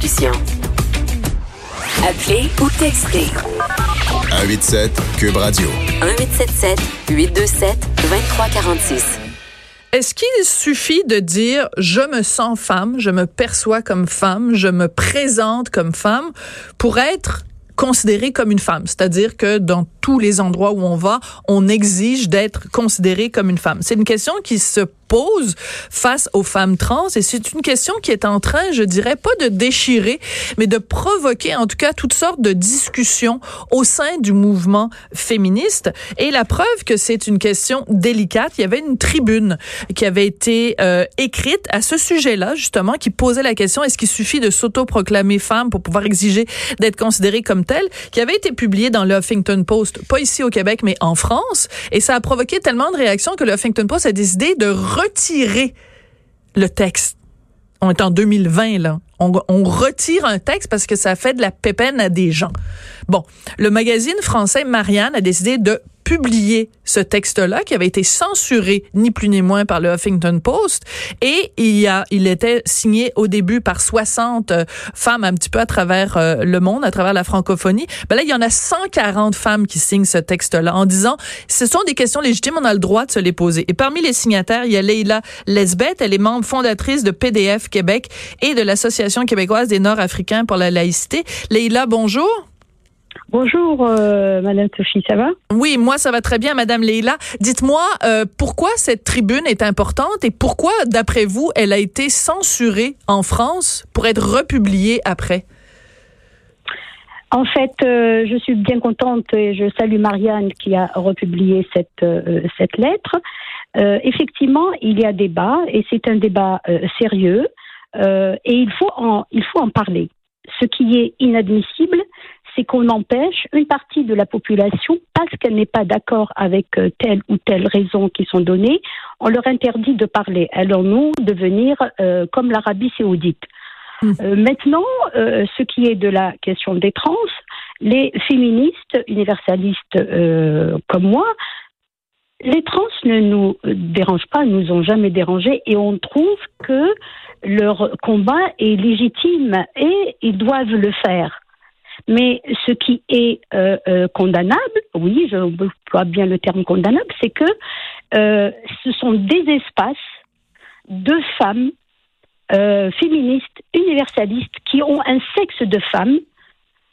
discussion. Appelez ou textez. 187 Cube Radio. 1877 827 2346. Est-ce qu'il suffit de dire je me sens femme, je me perçois comme femme, je me présente comme femme pour être considérée comme une femme, c'est-à-dire que dans tous les endroits où on va, on exige d'être considérée comme une femme. C'est une question qui se face aux femmes trans et c'est une question qui est en train, je dirais, pas de déchirer, mais de provoquer en tout cas toutes sortes de discussions au sein du mouvement féministe. Et la preuve que c'est une question délicate, il y avait une tribune qui avait été euh, écrite à ce sujet-là, justement, qui posait la question est-ce qu'il suffit de s'autoproclamer femme pour pouvoir exiger d'être considérée comme telle, qui avait été publiée dans le Huffington Post, pas ici au Québec, mais en France. Et ça a provoqué tellement de réactions que le Huffington Post a décidé de retirer le texte. On est en 2020, là. On, retire un texte parce que ça fait de la pépène à des gens. Bon, le magazine français Marianne a décidé de publié ce texte-là qui avait été censuré ni plus ni moins par le Huffington Post. Et il y a il était signé au début par 60 euh, femmes un petit peu à travers euh, le monde à travers la francophonie. Ben là il y en a 140 femmes qui signent ce texte-là en disant ce sont des questions légitimes on a le droit de se les poser. Et parmi les signataires il y a Leila Lesbeth. Elle est membre fondatrice de PDF Québec et de l'Association québécoise des Nord-Africains pour la laïcité. Leila bonjour Bonjour, euh, Madame Sophie, ça va? Oui, moi ça va très bien, Madame Leila. Dites-moi euh, pourquoi cette tribune est importante et pourquoi, d'après vous, elle a été censurée en France pour être republiée après? En fait, euh, je suis bien contente et je salue Marianne qui a republié cette cette lettre. Effectivement, il y a débat et c'est un débat sérieux et il faut en il faut en parler. Ce qui est inadmissible, c'est qu'on empêche une partie de la population, parce qu'elle n'est pas d'accord avec euh, telle ou telle raison qui sont données, on leur interdit de parler. Alors nous, devenir euh, comme l'Arabie saoudite. Mmh. Euh, maintenant, euh, ce qui est de la question des trans, les féministes universalistes comme moi, les trans ne nous dérangent pas, ne nous ont jamais dérangés et on trouve que leur combat est légitime et ils doivent le faire. Mais ce qui est euh, euh, condamnable, oui, je vois bien le terme condamnable, c'est que euh, ce sont des espaces de femmes féministes, universalistes, qui ont un sexe de femme,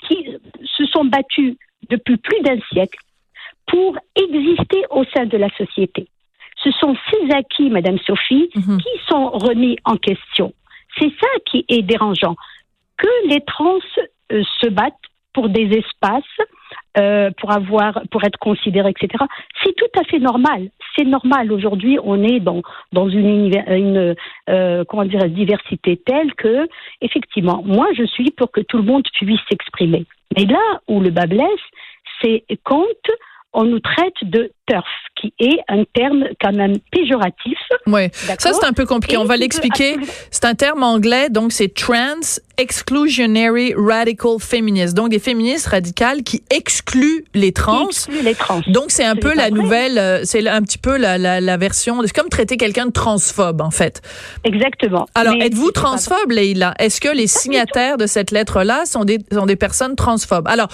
qui se sont battues depuis plus d'un siècle pour exister au sein de la société. Ce sont ces acquis, Madame Sophie, -hmm. qui sont remis en question. C'est ça qui est dérangeant. Que les trans se battent pour des espaces, euh, pour avoir, pour être considérés, etc. C'est tout à fait normal. C'est normal. Aujourd'hui, on est dans une, euh, diversité telle que, effectivement, moi, je suis pour que tout le monde puisse s'exprimer. Mais là où le bas blesse, c'est quand on nous traite de turf, qui est un terme quand même péjoratif. Oui, ça c'est un peu compliqué. Et on va l'expliquer. C'est un terme anglais, donc c'est trans exclusionary radical feminist, donc des féministes radicales qui excluent les trans. Excluent les trans. Donc c'est un peu la nouvelle, euh, c'est un petit peu la, la, la version, c'est comme traiter quelqu'un de transphobe en fait. Exactement. Alors êtes-vous transphobe, Leïla? Est-ce que les signataires de cette lettre-là sont des sont des personnes transphobes? Alors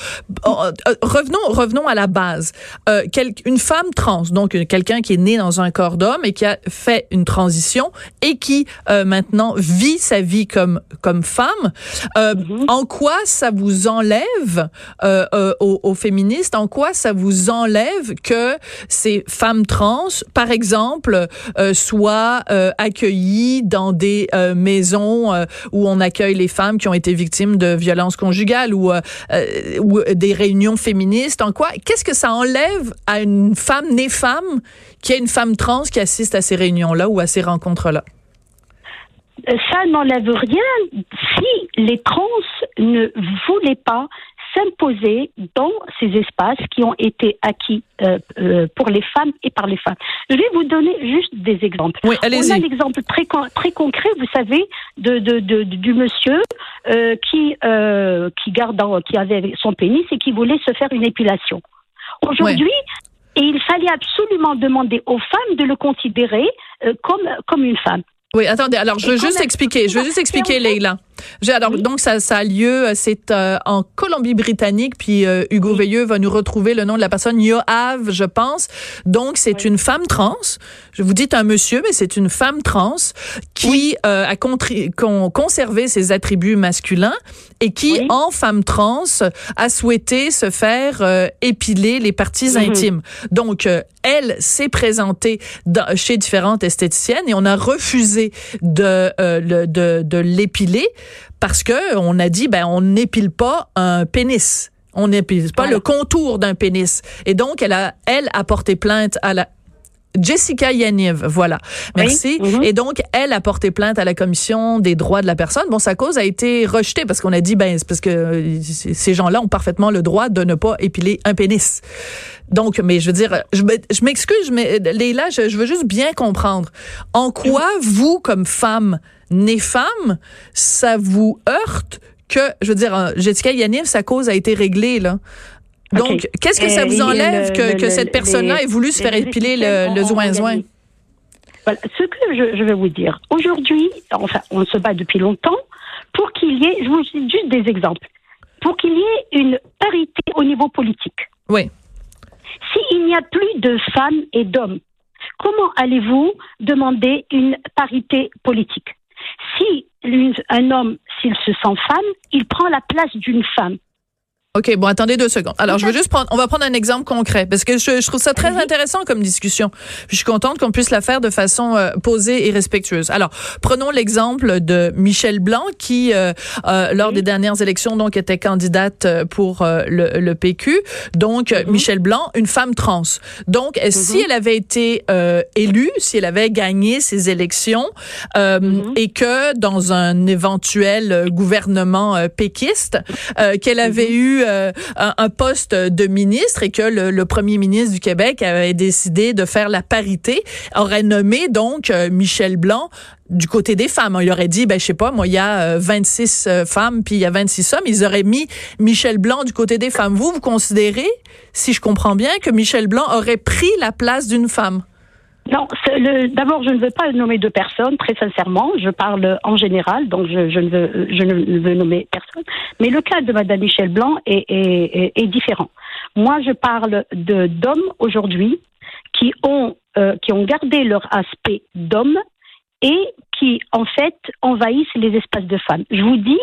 euh, revenons revenons à la base. Euh, quel, une femme trans, donc quelqu'un qui est né dans un corps d'homme et qui a fait une transition et qui euh, maintenant vit sa vie comme comme femme. Euh, mm-hmm. En quoi ça vous enlève euh, euh, aux, aux, féministes En quoi ça vous enlève que ces femmes trans, par exemple, euh, soient euh, accueillies dans des maisons où on accueille les femmes qui ont été victimes de violences conjugales ou, ou des réunions féministes? En quoi Qu'est-ce que ça enlève à une femme née femme qui est une femme trans qui assiste à ces réunions-là ou à ces rencontres-là? Ça n'enlève rien si les trans ne voulaient pas s'imposer dans ces espaces qui ont été acquis euh, euh, pour les femmes et par les femmes. Je vais vous donner juste des exemples. Oui, On a l'exemple très, très concret, vous savez, de, de, de du monsieur euh, qui, euh, qui, garde, qui avait son pénis et qui voulait se faire une épilation. Aujourd'hui. Et il fallait absolument demander aux femmes de le considérer euh, comme, comme une femme. Oui, attendez, alors je veux juste expliquer, je veux juste expliquer, Leïla. Alors, donc, ça, ça a lieu, c'est euh, en Colombie-Britannique, puis euh, Hugo Veilleux va nous retrouver le nom de la personne, Yoav, je pense. Donc, c'est une femme trans. Je vous dis un monsieur, mais c'est une femme trans qui euh, a con conservé ses attributs masculins et qui, en femme trans, a souhaité se faire épiler les parties mm-hmm. intimes. Donc, elle s'est présentée chez différentes esthéticiennes et on a refusé de, de, de l'épiler parce que on a dit ben on n'épile pas un pénis. On n'épile pas le contour d'un pénis. Et donc elle a elle a porté plainte à la Jessica Yaniv, voilà. Merci. Mhm. Et donc, elle a porté plainte à la commission des droits de la personne. Bon, sa cause a été rejetée parce qu'on a dit, ben, c'est parce que euh, ces gens-là ont parfaitement le droit de ne pas épiler un pénis. Donc, mais je veux dire, je, m'excuse, mais Leila, je, je veux juste bien comprendre. En quoi, vous, comme femme, née femme, ça vous heurte que, je veux dire, euh, Jessica Yaniv, sa cause a été réglée, là? Donc, qu'est-ce que ça vous enlève que, cette personne-là ait voulu se faire épiler le, le zoin-zoin? Voilà. Ce que je, je vais vous dire, aujourd'hui, enfin, on se bat depuis longtemps pour qu'il y ait, je vous dis juste des exemples, pour qu'il y ait une parité au niveau politique. Oui. S'il n'y a plus de femmes et d'hommes, comment allez-vous demander une parité politique? Si un homme, s'il se sent femme, il prend la place d'une femme. OK, bon, attendez deux secondes. Alors, je veux juste prendre, on va prendre un exemple concret parce que je, je trouve ça très intéressant comme discussion. je suis contente qu'on puisse la faire de façon euh, posée et respectueuse. Alors, prenons l'exemple de Michel Blanc qui, euh, euh lors des dernières élections, donc, était candidate euh, pour le, le, PQ. Donc, mhm. Michel Blanc, une femme trans. Donc, si mhm. elle avait été élue, si elle avait gagné ces élections mhm. et que dans un éventuel gouvernement péquiste, qu'elle avait eu euh, un, poste de ministre et que le, premier ministre du Québec avait décidé de faire la parité, aurait nommé donc euh, Michel Blanc du côté des femmes. Il aurait dit, ben je sais pas, moi il y a 26 euh, femmes puis il y a 26 hommes. Ils auraient mis Michel Blanc du côté des femmes. Vous, vous considérez, si je comprends bien, que Michel Blanc aurait pris la place d'une femme? Non, d'abord, je ne veux pas nommer deux personnes, très sincèrement. Je parle en général, donc je, ne, veux, je ne veux nommer personne. Mais le cas de Mme Michel Blanc est, est, différent. Moi, je parle de d'hommes aujourd'hui qui ont euh, qui ont gardé leur aspect d'homme et qui, en fait, envahissent les espaces de femmes. Je vous dis,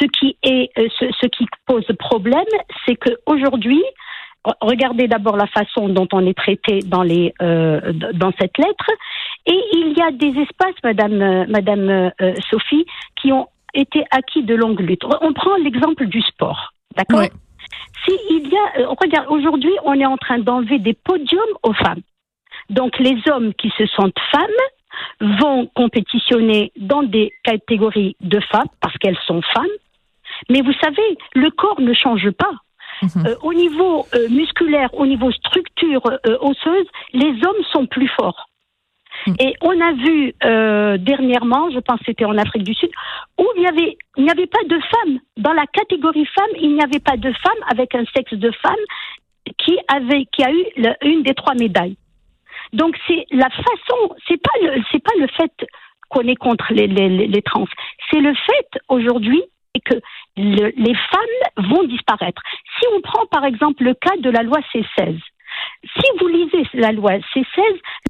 ce qui est euh, ce, ce qui pose problème, c'est qu'aujourd'hui, regardez d'abord la façon dont on est traité dans, les, euh, dans cette lettre. Et il y a des espaces, Madame, euh, Madame euh, Sophie, qui ont été acquis de longue lutte. On prend l'exemple du sport, d'accord Si il y a, regarde, aujourd'hui, on est en train d'enlever des podiums aux femmes. Donc les hommes qui se sentent femmes vont compétitionner dans des catégories de femmes parce qu'elles sont femmes. Mais vous savez, le corps ne change pas. Mhm. Euh, au niveau euh, musculaire, au niveau structure euh, osseuse, les hommes sont plus forts. Mhm. Et on a vu dernièrement, je pense que c'était en Afrique du Sud, où il avait, il n'y avait pas de femmes. Dans la catégorie femmes, il n'y avait pas de femmes avec un sexe de femme qui avait, qui a eu une des trois médailles. Donc c'est la façon, c'est pas le, c'est pas le fait qu'on est contre les, les, les trans, c'est le fait aujourd'hui que les femmes vont disparaître. Si on prend par exemple le cas de la loi C16, si vous lisez la loi C16,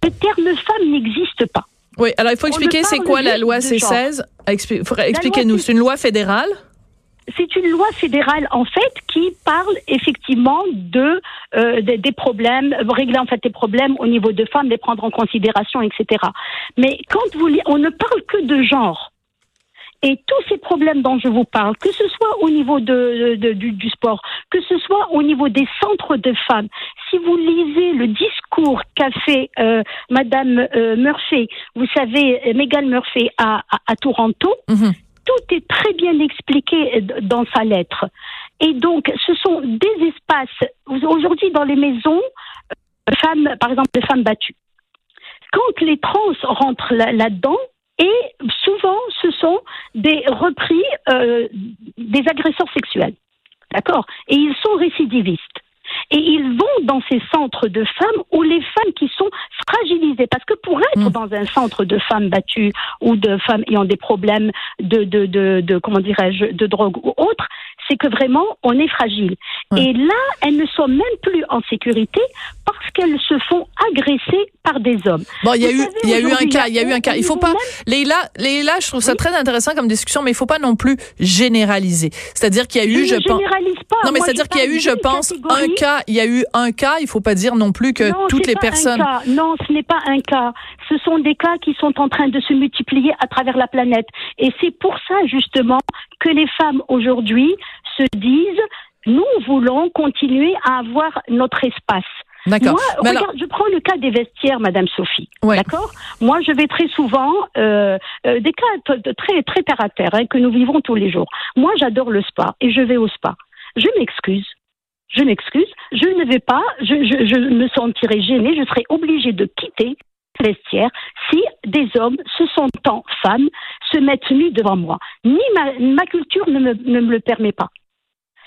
le terme femme n'existe pas. Oui, alors il faut expliquer c'est quoi la loi C16 Expliquez-nous, c'est une loi fédérale? C'est une loi fédérale en fait qui parle effectivement de euh, des, problèmes, régler en fait des problèmes au niveau de femmes, les prendre en considération, etc. Mais quand vous on ne parle que de genre. Et tous ces problèmes dont je vous parle, que ce soit au niveau de, du, sport, que ce soit au niveau des centres de femmes, si vous lisez le discours qu'a fait euh, Madame euh, Murphy, vous savez, Megan Murphy à, à, Toronto, mhm. tout est très bien expliqué dans sa lettre. Et donc, ce sont des espaces, aujourd'hui dans les maisons, euh, femmes, par exemple, les femmes battues. Quand les trans rentrent là-dedans, et souvent, ce sont des repris euh, des agresseurs sexuels. D'accord? Et ils sont récidivistes. Et ils vont dans ces centres de femmes où les femmes qui sont fragilisées. Parce que pour être Mm. dans un centre de femmes battues ou de femmes ayant des problèmes de, de, de, de comment dirais-je, de drogue ou autre, c'est que vraiment, on est fragile. Ouais. Et là, elles ne sont même plus en sécurité parce qu'elles se font agresser par des hommes. Bon, il y a eu, il y a eu un cas, il y a eu un cas. Il faut au pas, Leïla, Leïla, je trouve ça très intéressant comme discussion, mais il faut pas non plus généraliser. C'est-à-dire qu'il y a eu, Je je pense. pas. Non, mais c'est-à-dire qu'il y a eu, je pense, un cas. Il y a eu un cas. Il faut pas dire non plus que Non, toutes les personnes. Non, ce n'est pas un cas. Ce sont des cas qui sont en train de se multiplier à travers la planète. Et c'est pour ça, justement, que les femmes aujourd'hui se disent, nous voulons continuer à avoir notre espace. D'accord. Moi, Mais regarde, alors, je prends le cas des vestiaires, Madame Sophie. Ouais. D'accord? Moi, je vais très souvent euh, euh, des cas très très terre à terre hein, que nous vivons tous les jours. Moi, j'adore le spa et je vais au spa. Je m'excuse. Je m'excuse. Je ne vais pas. Je, je, je me sentirai gênée. Je serai obligée de quitter vestiaire si des hommes, se sentant femmes, se mettent nus devant moi. Ni ma, ma culture ne me, ne me le permet pas.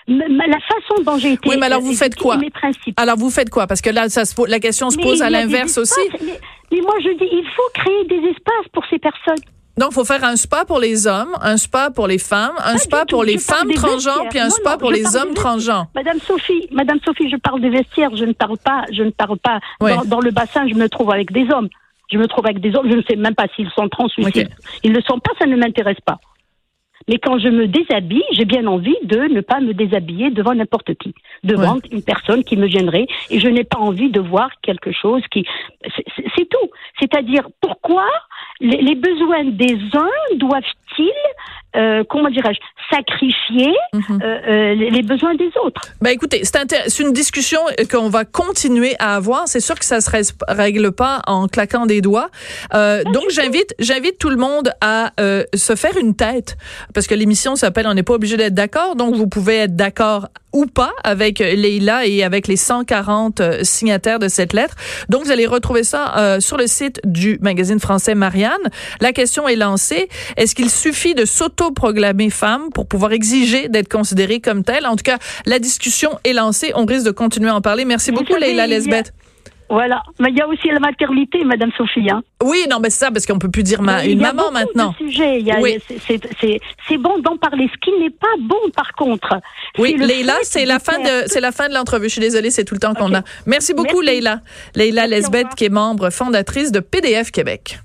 La façon dont j'ai été. Oui, mais alors vous faites quoi? et Mes principes. alors vous faites quoi? Parce que là, ça se, la question se pose à l'inverse aussi. Mais, mais moi, je dis, il faut créer des espaces pour ces personnes. Donc, il faut faire un spa pour les hommes, un spa pour les femmes, un Pas spa pour les je femmes transgenres, puis un Non, spa non, pour les hommes transgenres. Madame Sophie, Madame Sophie, je parle des vestiaires, je ne parle pas, je ne parle pas. Dans, dans le bassin, je me trouve avec des hommes. Je me trouve avec des hommes, je ne sais même pas s'ils sont trans ou Ok. s'ils ils ne le sont pas, ça ne m'intéresse pas. Mais quand je me déshabille, j'ai bien envie de ne pas me déshabiller devant n'importe qui, devant une personne qui me gênerait, et je n'ai pas envie de voir quelque chose qui. c'est- tout. C'est-à-dire, pourquoi les, les besoins des uns doivent-ils, euh, comment dirais-je, sacrifier Mhm. euh, euh, les les besoins des autres? Ben écoutez, c'est une discussion qu'on va continuer à avoir. C'est sûr que ça se règle pas en claquant des doigts. Euh, donc j'invite, j'invite tout le monde à euh, se faire une tête parce que l'émission s'appelle On n'est pas obligé d'être d'accord. Donc vous pouvez être d'accord ou pas avec Leïla et avec les 140 euh, signataires de cette lettre. Donc vous allez retrouver ça euh, sur le site du magazine français Marianne. La question est lancée. Est-ce qu'il suffit de s'auto-proclamer femme pour pouvoir exiger d'être considérée comme telle? En tout cas, la discussion est lancée. On risque de continuer à en parler. Merci Vous beaucoup, savez, Leïla il y a- Lesbeth. Voilà. Mais il y a aussi la maternité, Madame Sophie. Hein. Oui, non, mais c'est ça, parce qu'on peut plus dire ma, une maman maintenant. Il y a- Oui. c'est- bon d'en parler. Ce qui n'est pas bon, par contre. Oui, Leïla, c'est la fin de c'est la fin de l'entrevue. Je suis désolée, c'est tout le temps qu'on a. Merci beaucoup. Leïla. Leïla Lesbeth, qui est membre fondatrice de PDF Québec.